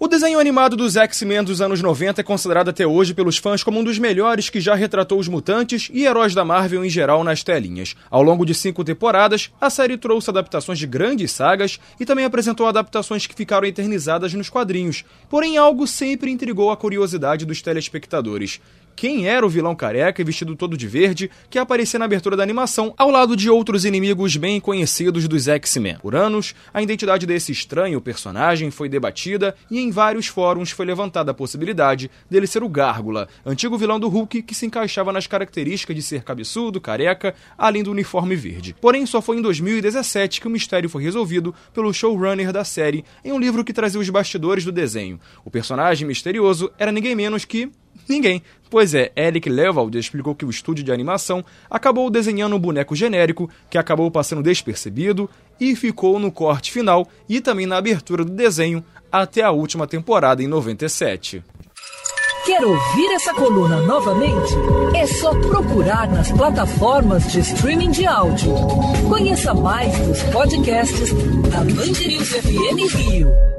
O desenho animado dos X-Men dos anos 90 é considerado até hoje pelos fãs como um dos melhores que já retratou os mutantes e heróis da Marvel em geral nas telinhas. Ao longo de cinco temporadas, a série trouxe adaptações de grandes sagas e também apresentou adaptações que ficaram eternizadas nos quadrinhos. Porém, algo sempre intrigou a curiosidade dos telespectadores quem era o vilão careca e vestido todo de verde que aparecia na abertura da animação, ao lado de outros inimigos bem conhecidos dos X-Men. Por anos, a identidade desse estranho personagem foi debatida e em vários fóruns foi levantada a possibilidade dele ser o Gárgula, antigo vilão do Hulk que se encaixava nas características de ser cabeçudo, careca, além do uniforme verde. Porém, só foi em 2017 que o mistério foi resolvido pelo showrunner da série em um livro que trazia os bastidores do desenho. O personagem misterioso era ninguém menos que Ninguém. Pois é, Eric Lewald explicou que o estúdio de animação acabou desenhando um boneco genérico que acabou passando despercebido e ficou no corte final e também na abertura do desenho até a última temporada em 97. Quer ouvir essa coluna novamente? É só procurar nas plataformas de streaming de áudio. Conheça mais dos podcasts da Band News FM Rio.